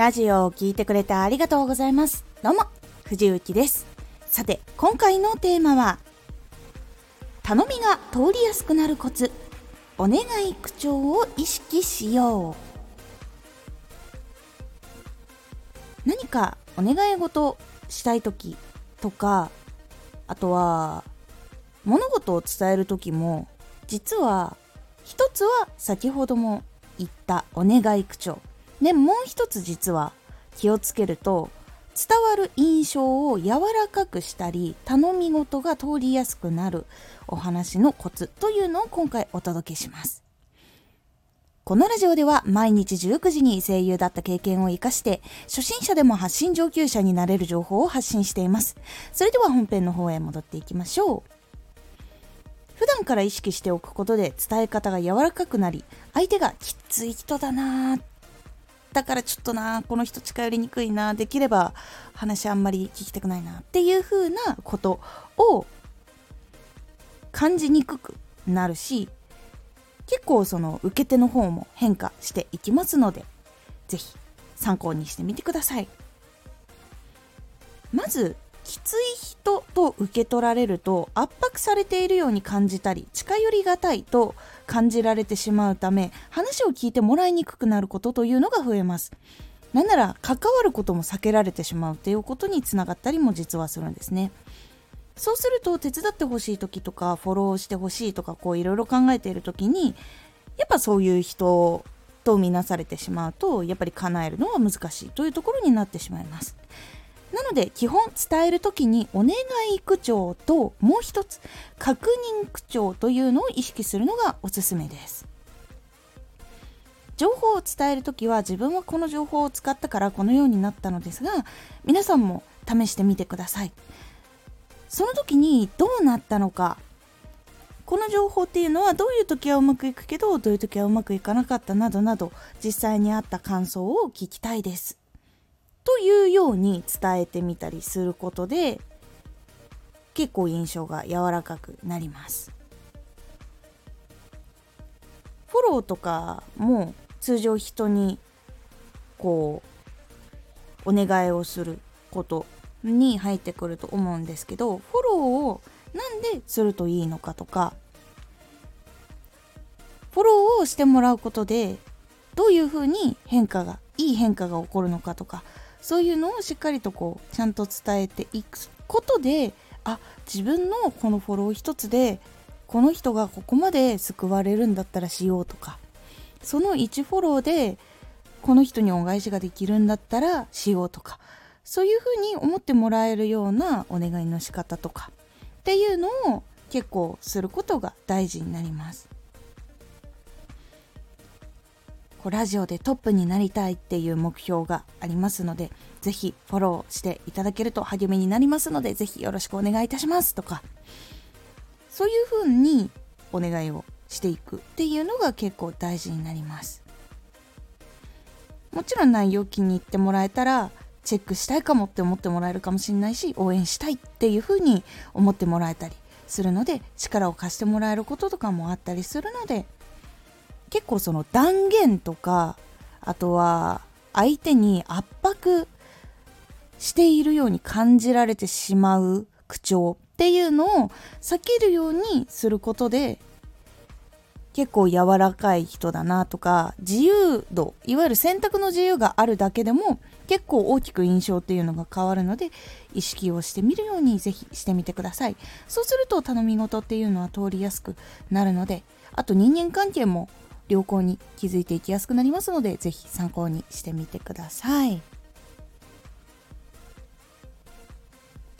ラジオを聴いてくれてありがとうございます。どうも、藤幸です。さて、今回のテーマは、頼みが通りやすくなるコツ、お願い口調を意識しよう。何かお願い事したい時とか、あとは、物事を伝える時も、実は、一つは先ほども言ったお願い口調。で、もう一つ実は気をつけると、伝わる印象を柔らかくしたり、頼み事が通りやすくなるお話のコツというのを今回お届けします。このラジオでは毎日19時に声優だった経験を活かして、初心者でも発信上級者になれる情報を発信しています。それでは本編の方へ戻っていきましょう。普段から意識しておくことで伝え方が柔らかくなり、相手がきつい人だなぁだからちょっとなこの人近寄りにくいなできれば話あんまり聞きたくないなっていう風なことを感じにくくなるし結構その受け手の方も変化していきますので是非参考にしてみてください。まずきつい人と受け取られると圧迫されているように感じたり近寄りがたいと感じられてしまうため話を聞いてもらいにくくなることというのが増えます。なんなら関わることも避けられてしまうということにつながったりも実はするんですね。そうすると手伝ってほしい時とかフォローしてほしいとかこういろいろ考えている時にやっぱそういう人と見なされてしまうとやっぱり叶えるのは難しいというところになってしまいます。なので基本伝える時にお願い口調ともう一つ確認口調というのを意識するのがおすすめです。情報を伝える時は自分はこの情報を使ったからこのようになったのですが皆さんも試してみてください。その時にどうなったのかこの情報っていうのはどういう時はうまくいくけどどういう時はうまくいかなかったなどなど実際にあった感想を聞きたいです。というように伝えてみたりすることで結構印象が柔らかくなります。フォローとかも通常人にこうお願いをすることに入ってくると思うんですけどフォローをなんでするといいのかとかフォローをしてもらうことでどういうふうに変化がいい変化が起こるのかとかそういうのをしっかりとこうちゃんと伝えていくことであ自分のこのフォロー一つでこの人がここまで救われるんだったらしようとかその1フォローでこの人に恩返しができるんだったらしようとかそういうふうに思ってもらえるようなお願いの仕方とかっていうのを結構することが大事になります。こうラジオでトップになりたいっていう目標がありますので、ぜひフォローしていただけると励みになりますので、ぜひよろしくお願いいたしますとか、そういうふうにお願いをしていくっていうのが結構大事になります。もちろん内容気に入ってもらえたら、チェックしたいかもって思ってもらえるかもしれないし、応援したいっていうふうに思ってもらえたりするので、力を貸してもらえることとかもあったりするので、結構その断言とかあとは相手に圧迫しているように感じられてしまう口調っていうのを避けるようにすることで結構柔らかい人だなとか自由度いわゆる選択の自由があるだけでも結構大きく印象っていうのが変わるので意識をしてみるようにぜひしてみてください。そうすると頼み事っていうのは通りやすくなるのであと人間関係も良好に気づいていきやすくなりますので、是非参考にしてみてください。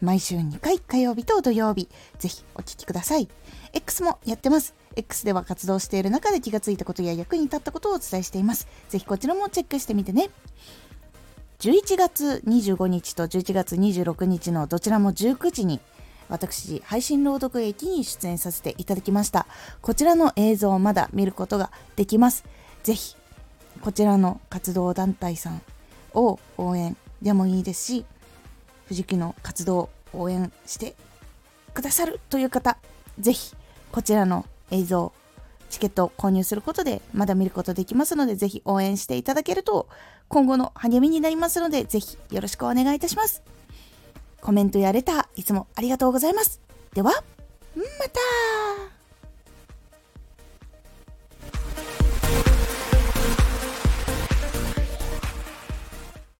毎週2回火曜日と土曜日ぜひお聴きください。X もやってます。X では活動している中で気がついたことや役に立ったことをお伝えしています。ぜひこちらもチェックしてみてね。11月25日と11月26日のどちらも19時に私配信朗読劇に出演させていただきましたこちらの映像をまだ見ることができますぜひこちらの活動団体さんを応援でもいいですし藤木の活動を応援してくださるという方ぜひこちらの映像チケットを購入することでまだ見ることできますのでぜひ応援していただけると今後の励みになりますのでぜひよろしくお願いいたします。コメントやレターいつもありがとうございます。ではまた!